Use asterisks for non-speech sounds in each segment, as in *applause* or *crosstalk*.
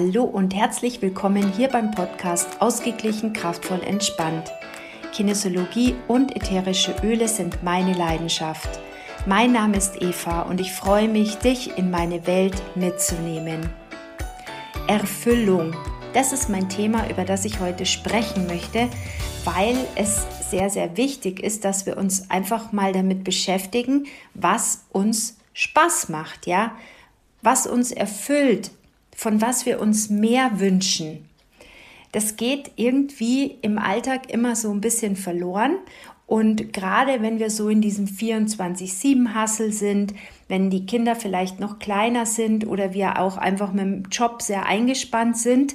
Hallo und herzlich willkommen hier beim Podcast Ausgeglichen, kraftvoll, entspannt. Kinesiologie und ätherische Öle sind meine Leidenschaft. Mein Name ist Eva und ich freue mich, dich in meine Welt mitzunehmen. Erfüllung, das ist mein Thema, über das ich heute sprechen möchte, weil es sehr, sehr wichtig ist, dass wir uns einfach mal damit beschäftigen, was uns Spaß macht, ja, was uns erfüllt, von was wir uns mehr wünschen. Das geht irgendwie im Alltag immer so ein bisschen verloren. Und gerade wenn wir so in diesem 24-7-Hassel sind, wenn die Kinder vielleicht noch kleiner sind oder wir auch einfach mit dem Job sehr eingespannt sind,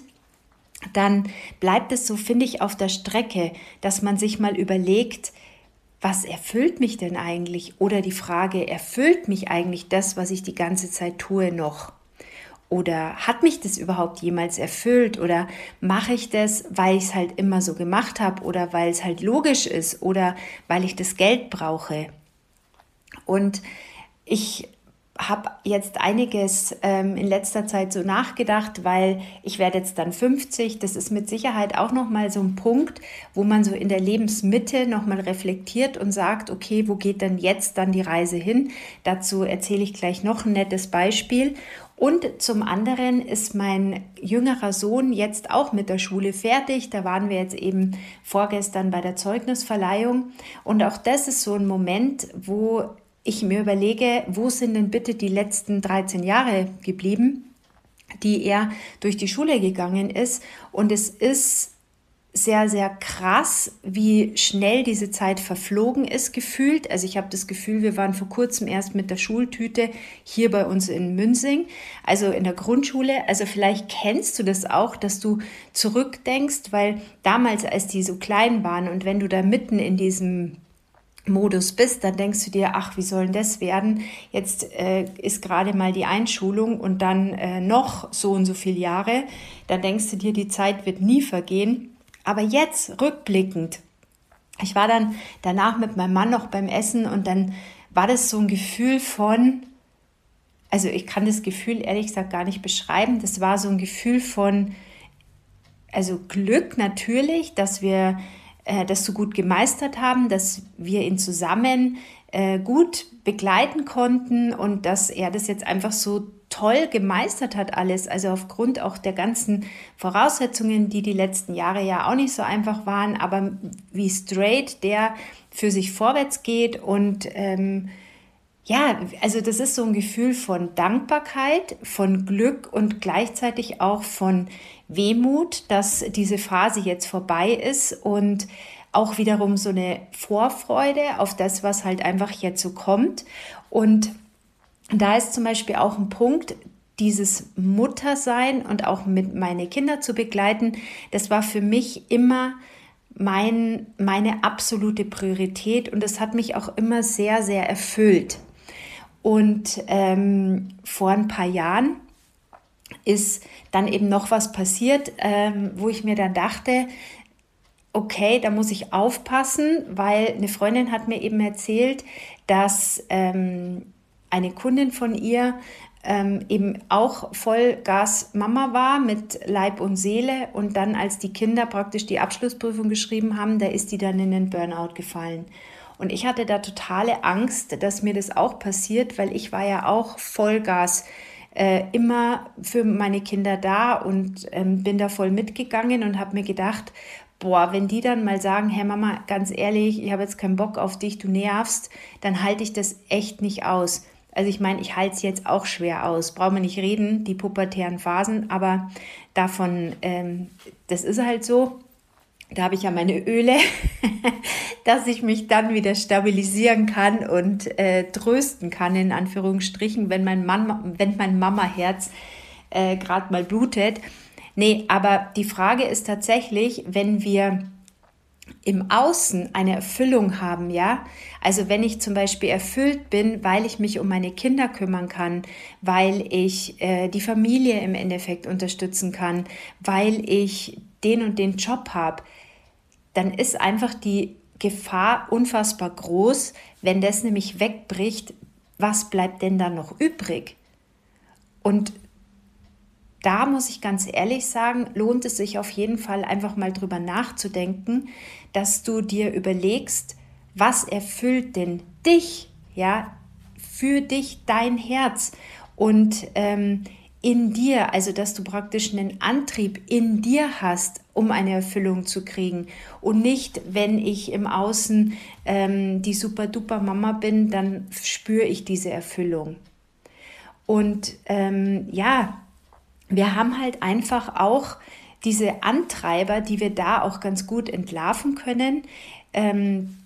dann bleibt es so, finde ich, auf der Strecke, dass man sich mal überlegt, was erfüllt mich denn eigentlich? Oder die Frage, erfüllt mich eigentlich das, was ich die ganze Zeit tue, noch? Oder hat mich das überhaupt jemals erfüllt? Oder mache ich das, weil ich es halt immer so gemacht habe oder weil es halt logisch ist oder weil ich das Geld brauche? Und ich habe jetzt einiges ähm, in letzter Zeit so nachgedacht, weil ich werde jetzt dann 50. Das ist mit Sicherheit auch noch mal so ein Punkt, wo man so in der Lebensmitte noch mal reflektiert und sagt, okay, wo geht denn jetzt dann die Reise hin? Dazu erzähle ich gleich noch ein nettes Beispiel. Und zum anderen ist mein jüngerer Sohn jetzt auch mit der Schule fertig. Da waren wir jetzt eben vorgestern bei der Zeugnisverleihung. Und auch das ist so ein Moment, wo ich mir überlege, wo sind denn bitte die letzten 13 Jahre geblieben, die er durch die Schule gegangen ist. Und es ist sehr, sehr krass, wie schnell diese Zeit verflogen ist gefühlt. Also ich habe das Gefühl, wir waren vor kurzem erst mit der Schultüte hier bei uns in Münzing, also in der Grundschule. Also vielleicht kennst du das auch, dass du zurückdenkst, weil damals, als die so klein waren und wenn du da mitten in diesem Modus bist, dann denkst du dir, ach, wie soll denn das werden? Jetzt äh, ist gerade mal die Einschulung und dann äh, noch so und so viele Jahre. Dann denkst du dir, die Zeit wird nie vergehen. Aber jetzt rückblickend, ich war dann danach mit meinem Mann noch beim Essen und dann war das so ein Gefühl von, also ich kann das Gefühl ehrlich gesagt gar nicht beschreiben. Das war so ein Gefühl von, also Glück natürlich, dass wir äh, das so gut gemeistert haben, dass wir ihn zusammen äh, gut begleiten konnten und dass er das jetzt einfach so toll gemeistert hat alles, also aufgrund auch der ganzen Voraussetzungen, die die letzten Jahre ja auch nicht so einfach waren, aber wie straight der für sich vorwärts geht und ähm, ja, also das ist so ein Gefühl von Dankbarkeit, von Glück und gleichzeitig auch von Wehmut, dass diese Phase jetzt vorbei ist und auch wiederum so eine Vorfreude auf das, was halt einfach jetzt so kommt. Und da ist zum Beispiel auch ein Punkt, dieses Muttersein und auch mit meine Kinder zu begleiten, das war für mich immer mein, meine absolute Priorität und das hat mich auch immer sehr, sehr erfüllt. Und ähm, vor ein paar Jahren ist dann eben noch was passiert, ähm, wo ich mir dann dachte, okay, da muss ich aufpassen, weil eine Freundin hat mir eben erzählt, dass ähm, eine Kundin von ihr ähm, eben auch Vollgas Mama war mit Leib und Seele und dann, als die Kinder praktisch die Abschlussprüfung geschrieben haben, da ist die dann in den Burnout gefallen. Und ich hatte da totale Angst, dass mir das auch passiert, weil ich war ja auch Vollgas äh, immer für meine Kinder da und ähm, bin da voll mitgegangen und habe mir gedacht, boah, wenn die dann mal sagen, hey Mama, ganz ehrlich, ich habe jetzt keinen Bock auf dich, du nervst, dann halte ich das echt nicht aus. Also ich meine, ich halte es jetzt auch schwer aus. Brauchen wir nicht reden, die pubertären Phasen, aber davon, ähm, das ist halt so. Da habe ich ja meine Öle, *laughs* dass ich mich dann wieder stabilisieren kann und äh, trösten kann, in Anführungsstrichen, wenn mein, Mann, wenn mein Mama-Herz äh, gerade mal blutet. Nee, aber die Frage ist tatsächlich, wenn wir im Außen eine Erfüllung haben, ja, also wenn ich zum Beispiel erfüllt bin, weil ich mich um meine Kinder kümmern kann, weil ich äh, die Familie im Endeffekt unterstützen kann, weil ich den und den Job habe, dann ist einfach die Gefahr unfassbar groß, wenn das nämlich wegbricht, was bleibt denn da noch übrig? Und da muss ich ganz ehrlich sagen, lohnt es sich auf jeden Fall einfach mal drüber nachzudenken, dass du dir überlegst, was erfüllt denn dich, ja, für dich dein Herz und ähm, in dir, also dass du praktisch einen Antrieb in dir hast, um eine Erfüllung zu kriegen. Und nicht, wenn ich im Außen ähm, die super duper Mama bin, dann spüre ich diese Erfüllung. Und ähm, ja, wir haben halt einfach auch diese Antreiber, die wir da auch ganz gut entlarven können. Ähm,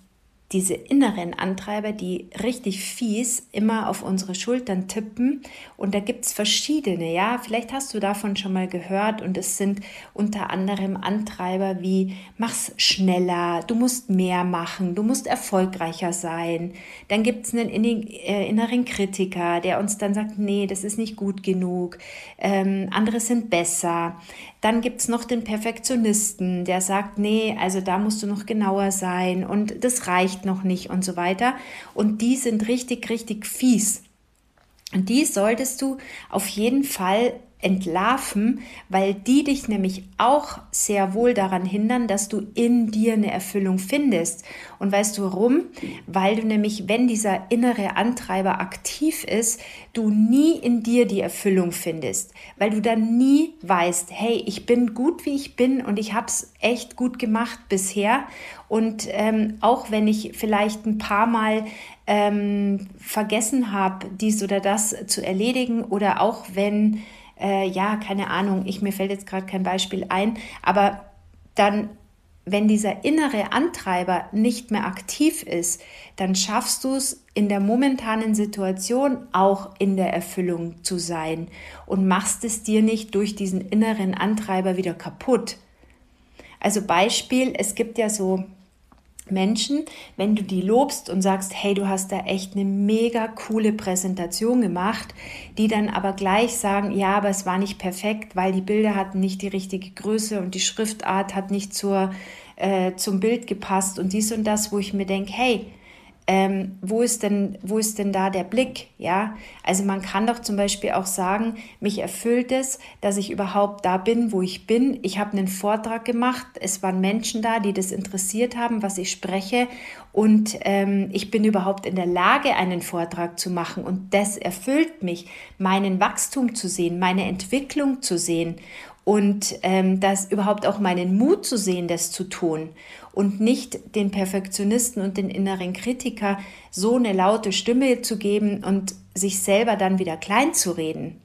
diese inneren Antreiber, die richtig fies immer auf unsere Schultern tippen. Und da gibt es verschiedene, ja. Vielleicht hast du davon schon mal gehört. Und es sind unter anderem Antreiber wie mach's schneller, du musst mehr machen, du musst erfolgreicher sein. Dann gibt es einen äh, inneren Kritiker, der uns dann sagt, nee, das ist nicht gut genug. Ähm, andere sind besser. Dann gibt es noch den Perfektionisten, der sagt, nee, also da musst du noch genauer sein und das reicht noch nicht und so weiter. Und die sind richtig, richtig fies. Und die solltest du auf jeden Fall entlarven, weil die dich nämlich auch sehr wohl daran hindern, dass du in dir eine Erfüllung findest. Und weißt du warum? Weil du nämlich, wenn dieser innere Antreiber aktiv ist, du nie in dir die Erfüllung findest, weil du dann nie weißt, hey, ich bin gut, wie ich bin und ich habe es echt gut gemacht bisher. Und ähm, auch wenn ich vielleicht ein paar Mal ähm, vergessen habe, dies oder das zu erledigen oder auch wenn äh, ja, keine Ahnung, ich, mir fällt jetzt gerade kein Beispiel ein, aber dann, wenn dieser innere Antreiber nicht mehr aktiv ist, dann schaffst du es in der momentanen Situation auch in der Erfüllung zu sein und machst es dir nicht durch diesen inneren Antreiber wieder kaputt. Also Beispiel, es gibt ja so Menschen, wenn du die lobst und sagst, hey, du hast da echt eine mega coole Präsentation gemacht, die dann aber gleich sagen, ja, aber es war nicht perfekt, weil die Bilder hatten nicht die richtige Größe und die Schriftart hat nicht zur, äh, zum Bild gepasst und dies und das, wo ich mir denke, hey, ähm, wo, ist denn, wo ist denn da der Blick? Ja, also man kann doch zum Beispiel auch sagen, mich erfüllt es, dass ich überhaupt da bin, wo ich bin. Ich habe einen Vortrag gemacht, es waren Menschen da, die das interessiert haben, was ich spreche und ähm, ich bin überhaupt in der Lage, einen Vortrag zu machen und das erfüllt mich, meinen Wachstum zu sehen, meine Entwicklung zu sehen und ähm, das überhaupt auch meinen Mut zu sehen, das zu tun und nicht den Perfektionisten und den inneren Kritiker so eine laute Stimme zu geben und sich selber dann wieder klein zu reden.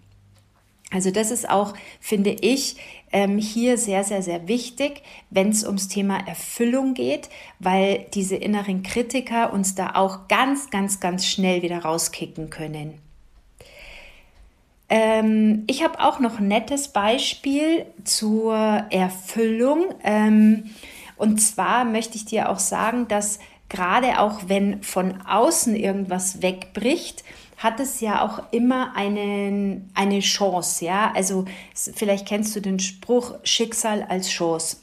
Also das ist auch, finde ich, ähm, hier sehr, sehr, sehr wichtig, wenn es ums Thema Erfüllung geht, weil diese inneren Kritiker uns da auch ganz, ganz, ganz schnell wieder rauskicken können. Ähm, ich habe auch noch ein nettes Beispiel zur Erfüllung. Ähm, und zwar möchte ich dir auch sagen, dass gerade auch wenn von außen irgendwas wegbricht, hat es ja auch immer einen, eine Chance, ja. Also vielleicht kennst du den Spruch Schicksal als Chance.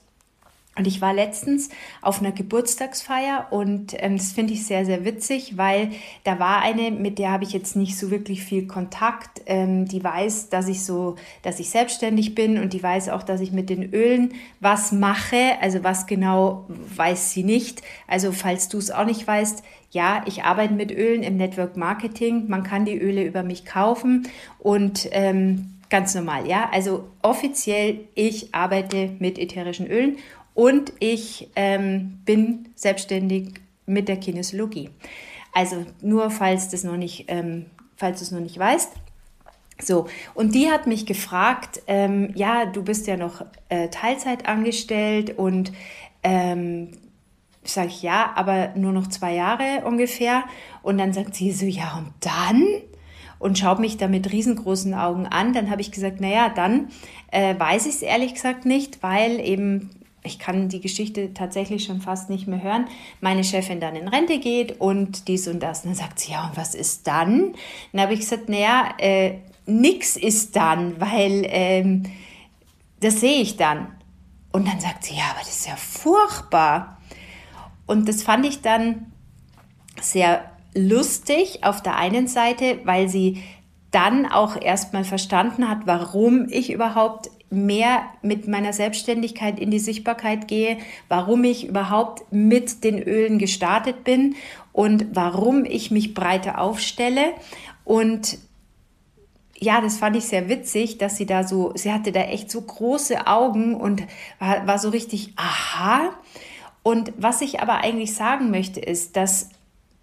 Und ich war letztens auf einer Geburtstagsfeier und ähm, das finde ich sehr, sehr witzig, weil da war eine, mit der habe ich jetzt nicht so wirklich viel Kontakt. Ähm, die weiß, dass ich so, dass ich selbstständig bin und die weiß auch, dass ich mit den Ölen was mache. Also was genau weiß sie nicht. Also falls du es auch nicht weißt, ja, ich arbeite mit Ölen im Network Marketing. Man kann die Öle über mich kaufen und ähm, ganz normal, ja. Also offiziell, ich arbeite mit ätherischen Ölen und ich ähm, bin selbstständig mit der Kinesiologie. Also nur falls das noch nicht, ähm, falls du es noch nicht weißt. So, und die hat mich gefragt, ähm, ja, du bist ja noch äh, Teilzeit angestellt und ähm, sage ich ja, aber nur noch zwei Jahre ungefähr. Und dann sagt sie so, ja, und dann? Und schaut mich da mit riesengroßen Augen an. Dann habe ich gesagt, naja, dann äh, weiß ich es ehrlich gesagt nicht, weil eben ich kann die Geschichte tatsächlich schon fast nicht mehr hören, meine Chefin dann in Rente geht und dies und das. Und dann sagt sie, ja, und was ist dann? Dann habe ich gesagt, naja, äh, nix ist dann, weil ähm, das sehe ich dann. Und dann sagt sie, ja, aber das ist ja furchtbar. Und das fand ich dann sehr lustig auf der einen Seite, weil sie dann auch erstmal verstanden hat, warum ich überhaupt mehr mit meiner Selbstständigkeit in die Sichtbarkeit gehe, warum ich überhaupt mit den Ölen gestartet bin und warum ich mich breiter aufstelle. Und ja, das fand ich sehr witzig, dass sie da so, sie hatte da echt so große Augen und war, war so richtig, aha. Und was ich aber eigentlich sagen möchte, ist, dass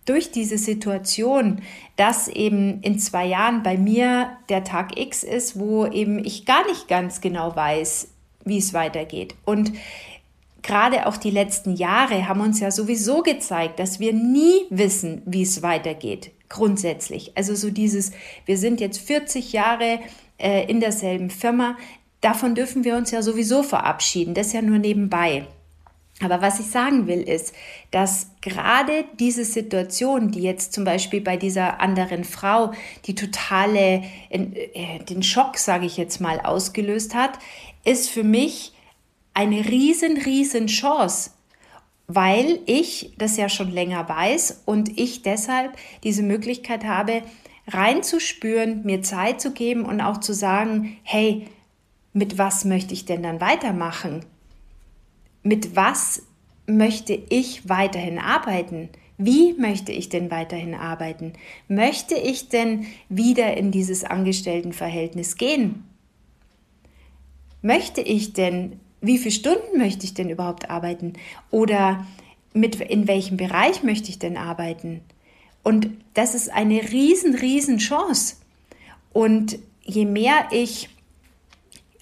durch diese Situation, dass eben in zwei Jahren bei mir der Tag X ist, wo eben ich gar nicht ganz genau weiß, wie es weitergeht. Und gerade auch die letzten Jahre haben uns ja sowieso gezeigt, dass wir nie wissen, wie es weitergeht, grundsätzlich. Also so dieses, wir sind jetzt 40 Jahre äh, in derselben Firma, davon dürfen wir uns ja sowieso verabschieden, das ja nur nebenbei. Aber was ich sagen will, ist, dass gerade diese Situation, die jetzt zum Beispiel bei dieser anderen Frau die totale, äh, den Schock, sage ich jetzt mal, ausgelöst hat, ist für mich eine riesen, riesen Chance, weil ich das ja schon länger weiß und ich deshalb diese Möglichkeit habe, reinzuspüren, mir Zeit zu geben und auch zu sagen, hey, mit was möchte ich denn dann weitermachen? Mit was möchte ich weiterhin arbeiten? Wie möchte ich denn weiterhin arbeiten? Möchte ich denn wieder in dieses Angestelltenverhältnis gehen? Möchte ich denn, wie viele Stunden möchte ich denn überhaupt arbeiten? Oder mit, in welchem Bereich möchte ich denn arbeiten? Und das ist eine riesen, riesen Chance. Und je mehr ich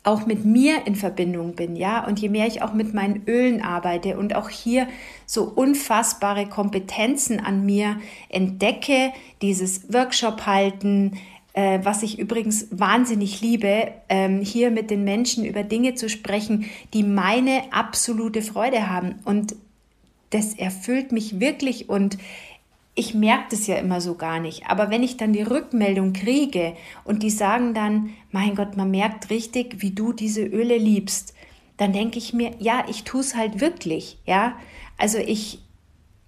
auch mit mir in Verbindung bin, ja, und je mehr ich auch mit meinen Ölen arbeite und auch hier so unfassbare Kompetenzen an mir entdecke, dieses Workshop halten, äh, was ich übrigens wahnsinnig liebe, ähm, hier mit den Menschen über Dinge zu sprechen, die meine absolute Freude haben. Und das erfüllt mich wirklich und ich merke das ja immer so gar nicht. Aber wenn ich dann die Rückmeldung kriege und die sagen dann, mein Gott, man merkt richtig, wie du diese Öle liebst, dann denke ich mir, ja, ich tue es halt wirklich. Ja, also ich,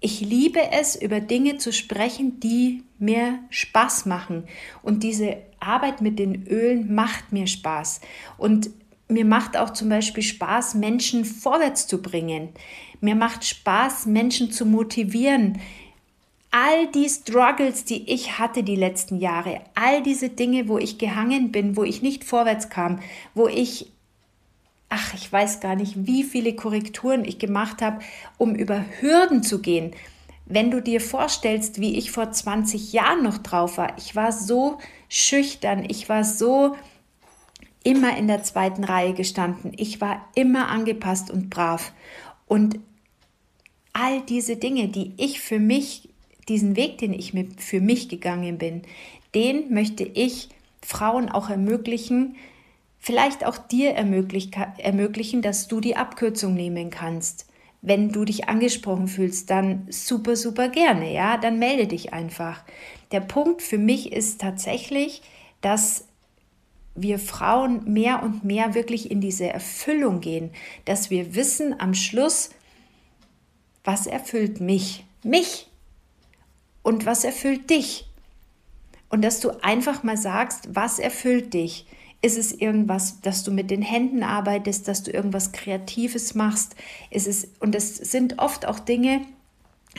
ich liebe es, über Dinge zu sprechen, die mir Spaß machen. Und diese Arbeit mit den Ölen macht mir Spaß. Und mir macht auch zum Beispiel Spaß, Menschen vorwärts zu bringen. Mir macht Spaß, Menschen zu motivieren all die Struggles, die ich hatte die letzten Jahre, all diese Dinge, wo ich gehangen bin, wo ich nicht vorwärts kam, wo ich, ach, ich weiß gar nicht, wie viele Korrekturen ich gemacht habe, um über Hürden zu gehen. Wenn du dir vorstellst, wie ich vor 20 Jahren noch drauf war, ich war so schüchtern, ich war so immer in der zweiten Reihe gestanden, ich war immer angepasst und brav. Und all diese Dinge, die ich für mich diesen Weg, den ich für mich gegangen bin, den möchte ich Frauen auch ermöglichen, vielleicht auch dir ermöglichen, dass du die Abkürzung nehmen kannst. Wenn du dich angesprochen fühlst, dann super, super gerne, ja, dann melde dich einfach. Der Punkt für mich ist tatsächlich, dass wir Frauen mehr und mehr wirklich in diese Erfüllung gehen, dass wir wissen am Schluss, was erfüllt mich? Mich, und was erfüllt dich. Und dass du einfach mal sagst, was erfüllt dich. Ist es irgendwas, dass du mit den Händen arbeitest, dass du irgendwas Kreatives machst? Ist es, und es sind oft auch Dinge,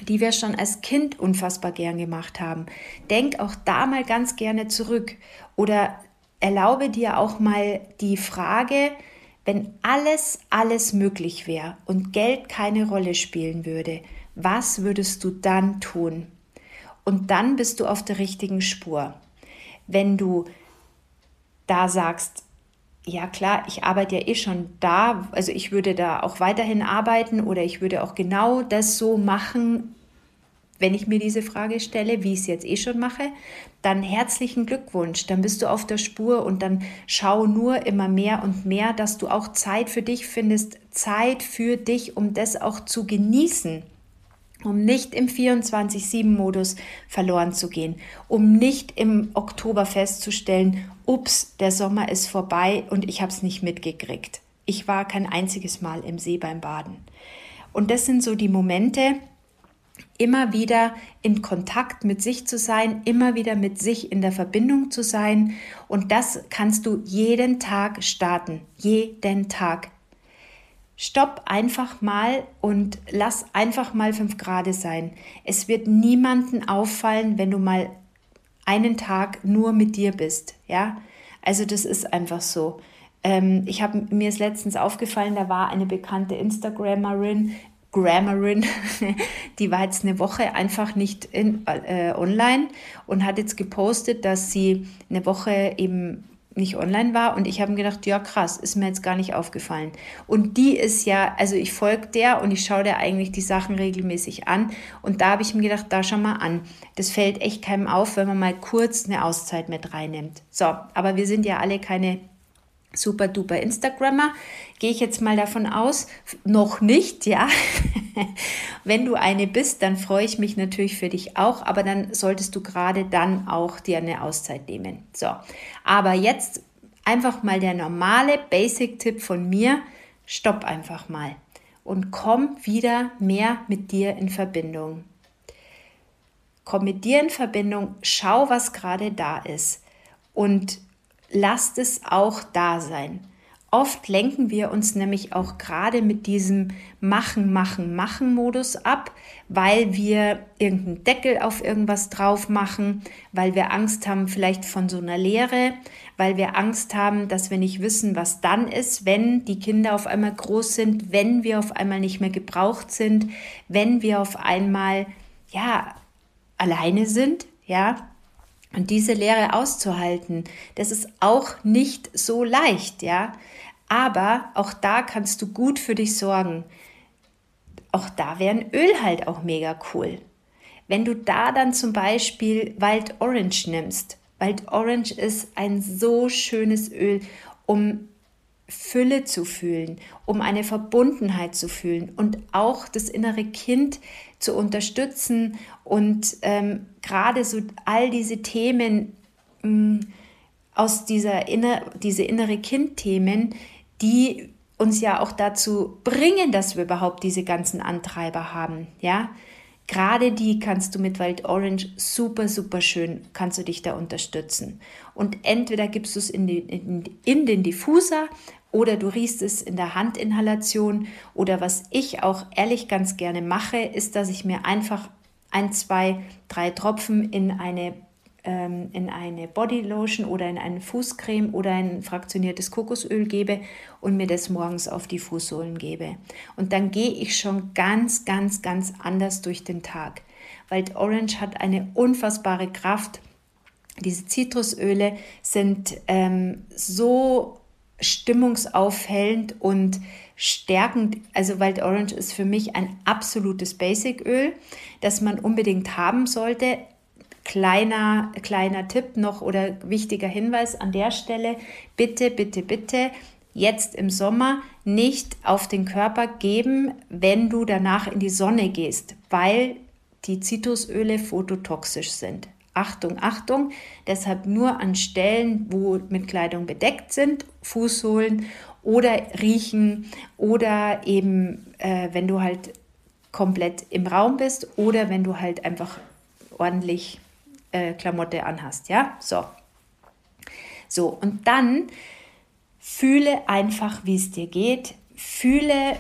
die wir schon als Kind unfassbar gern gemacht haben. Denk auch da mal ganz gerne zurück oder erlaube dir auch mal die Frage, wenn alles, alles möglich wäre und Geld keine Rolle spielen würde, was würdest du dann tun? Und dann bist du auf der richtigen Spur. Wenn du da sagst, ja klar, ich arbeite ja eh schon da, also ich würde da auch weiterhin arbeiten oder ich würde auch genau das so machen, wenn ich mir diese Frage stelle, wie ich es jetzt eh schon mache, dann herzlichen Glückwunsch, dann bist du auf der Spur und dann schau nur immer mehr und mehr, dass du auch Zeit für dich findest, Zeit für dich, um das auch zu genießen um nicht im 24-7-Modus verloren zu gehen, um nicht im Oktober festzustellen, ups, der Sommer ist vorbei und ich habe es nicht mitgekriegt. Ich war kein einziges Mal im See beim Baden. Und das sind so die Momente, immer wieder in Kontakt mit sich zu sein, immer wieder mit sich in der Verbindung zu sein. Und das kannst du jeden Tag starten. Jeden Tag. Stopp einfach mal und lass einfach mal fünf Grad sein. Es wird niemanden auffallen, wenn du mal einen Tag nur mit dir bist. Ja, also das ist einfach so. Ähm, ich habe mir ist letztens aufgefallen, da war eine bekannte Instagrammerin, Grammarin, *laughs* die war jetzt eine Woche einfach nicht in, äh, online und hat jetzt gepostet, dass sie eine Woche eben nicht online war und ich habe mir gedacht, ja krass, ist mir jetzt gar nicht aufgefallen. Und die ist ja, also ich folge der und ich schaue der eigentlich die Sachen regelmäßig an und da habe ich mir gedacht, da schau mal an. Das fällt echt keinem auf, wenn man mal kurz eine Auszeit mit reinnimmt. So, aber wir sind ja alle keine super duper Instagrammer. Gehe ich jetzt mal davon aus, noch nicht, ja. *laughs* Wenn du eine bist, dann freue ich mich natürlich für dich auch, aber dann solltest du gerade dann auch dir eine Auszeit nehmen. So, aber jetzt einfach mal der normale Basic-Tipp von mir. Stopp einfach mal und komm wieder mehr mit dir in Verbindung. Komm mit dir in Verbindung, schau, was gerade da ist und lasst es auch da sein. Oft lenken wir uns nämlich auch gerade mit diesem Machen, Machen, Machen-Modus ab, weil wir irgendeinen Deckel auf irgendwas drauf machen, weil wir Angst haben vielleicht von so einer Lehre, weil wir Angst haben, dass wir nicht wissen, was dann ist, wenn die Kinder auf einmal groß sind, wenn wir auf einmal nicht mehr gebraucht sind, wenn wir auf einmal, ja, alleine sind, ja, und diese Lehre auszuhalten, das ist auch nicht so leicht, ja. Aber auch da kannst du gut für dich sorgen. Auch da wäre ein Öl halt auch mega cool. Wenn du da dann zum Beispiel Wild Orange nimmst. Wild Orange ist ein so schönes Öl, um Fülle zu fühlen, um eine Verbundenheit zu fühlen und auch das innere Kind zu unterstützen und ähm, gerade so all diese Themen mh, mm, aus dieser inner, diese innere Kind-Themen, die uns ja auch dazu bringen, dass wir überhaupt diese ganzen Antreiber haben, ja. Gerade die kannst du mit Wild Orange super, super schön, kannst du dich da unterstützen. Und entweder gibst du es in den, in, in den Diffuser oder du riechst es in der Handinhalation oder was ich auch ehrlich ganz gerne mache, ist, dass ich mir einfach ein, zwei, drei Tropfen in eine ähm, in eine Bodylotion oder in eine Fußcreme oder ein fraktioniertes Kokosöl gebe und mir das morgens auf die Fußsohlen gebe. Und dann gehe ich schon ganz, ganz, ganz anders durch den Tag. Weil Orange hat eine unfassbare Kraft. Diese Zitrusöle sind ähm, so stimmungsaufhellend und stärkend. Also Wild Orange ist für mich ein absolutes Basic-Öl, das man unbedingt haben sollte. Kleiner, kleiner Tipp noch oder wichtiger Hinweis an der Stelle. Bitte, bitte, bitte jetzt im Sommer nicht auf den Körper geben, wenn du danach in die Sonne gehst, weil die Zitrusöle phototoxisch sind. Achtung, Achtung, deshalb nur an Stellen, wo mit Kleidung bedeckt sind, Fußsohlen oder riechen oder eben, äh, wenn du halt komplett im Raum bist oder wenn du halt einfach ordentlich äh, Klamotte anhast, ja? So. So, und dann fühle einfach, wie es dir geht, fühle,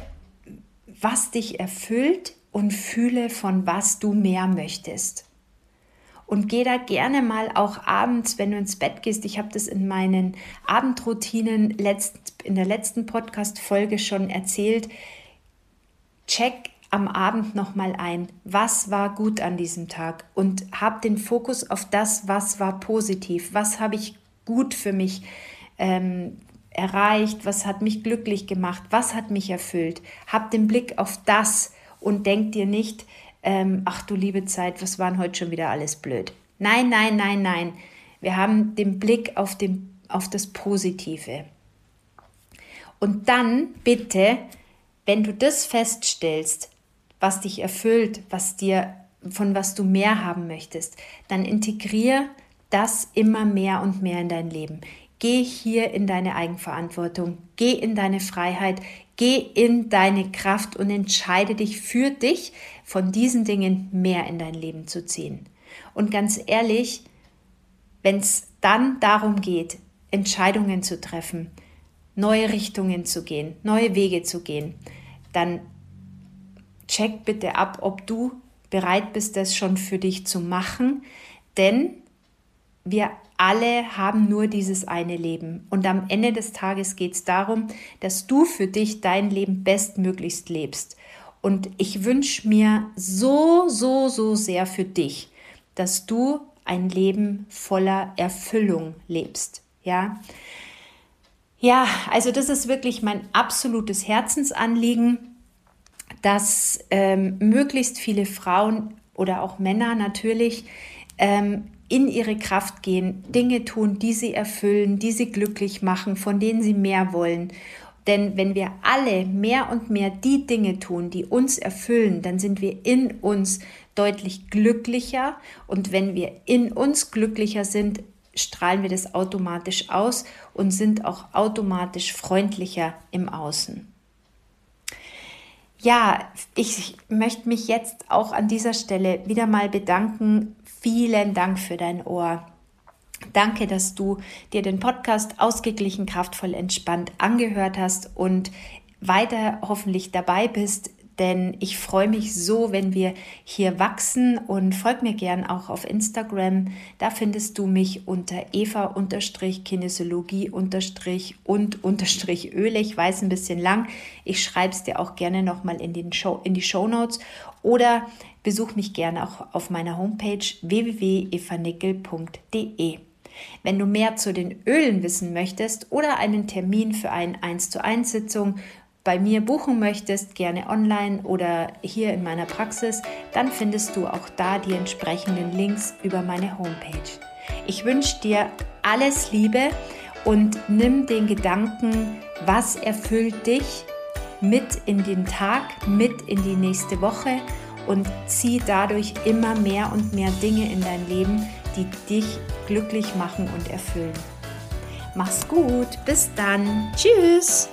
was dich erfüllt und fühle, von was du mehr möchtest. Und geh da gerne mal auch abends, wenn du ins Bett gehst. Ich habe das in meinen Abendroutinen letzt, in der letzten Podcast-Folge schon erzählt. Check am Abend nochmal ein, was war gut an diesem Tag und hab den Fokus auf das, was war positiv, was habe ich gut für mich ähm, erreicht, was hat mich glücklich gemacht, was hat mich erfüllt. Hab den Blick auf das und denk dir nicht, ähm, ach du liebe Zeit, was waren heute schon wieder alles blöd. Nein, nein, nein, nein. Wir haben den Blick auf, den, auf das Positive. Und dann bitte, wenn du das feststellst, was dich erfüllt, was dir, von was du mehr haben möchtest, dann integrier das immer mehr und mehr in dein Leben. Geh hier in deine Eigenverantwortung, geh in deine Freiheit, geh in deine Kraft und entscheide dich für dich, von diesen Dingen mehr in dein Leben zu ziehen. Und ganz ehrlich, wenn es dann darum geht, Entscheidungen zu treffen, neue Richtungen zu gehen, neue Wege zu gehen, dann check bitte ab, ob du bereit bist, das schon für dich zu machen, denn wir alle haben nur dieses eine Leben. Und am Ende des Tages geht es darum, dass du für dich dein Leben bestmöglichst lebst. Und ich wünsche mir so, so, so sehr für dich, dass du ein Leben voller Erfüllung lebst. Ja, ja, also das ist wirklich mein absolutes Herzensanliegen, dass ähm, möglichst viele Frauen oder auch Männer natürlich ähm, in ihre Kraft gehen, Dinge tun, die sie erfüllen, die sie glücklich machen, von denen sie mehr wollen. Denn wenn wir alle mehr und mehr die Dinge tun, die uns erfüllen, dann sind wir in uns deutlich glücklicher. Und wenn wir in uns glücklicher sind, strahlen wir das automatisch aus und sind auch automatisch freundlicher im Außen. Ja, ich möchte mich jetzt auch an dieser Stelle wieder mal bedanken. Vielen Dank für dein Ohr. Danke, dass du dir den Podcast ausgeglichen, kraftvoll, entspannt angehört hast und weiter hoffentlich dabei bist denn ich freue mich so, wenn wir hier wachsen und folg mir gern auch auf Instagram. Da findest du mich unter eva-kinesiologie- und Öle. Ich weiß ein bisschen lang. Ich schreibe es dir auch gerne nochmal in, in die Show Notes oder besuch mich gerne auch auf meiner Homepage www.evanickel.de. Wenn du mehr zu den Ölen wissen möchtest oder einen Termin für eine 1 zu 1 Sitzung bei mir buchen möchtest, gerne online oder hier in meiner Praxis, dann findest du auch da die entsprechenden Links über meine Homepage. Ich wünsche dir alles Liebe und nimm den Gedanken, was erfüllt dich mit in den Tag, mit in die nächste Woche und zieh dadurch immer mehr und mehr Dinge in dein Leben, die dich glücklich machen und erfüllen. Mach's gut, bis dann, tschüss!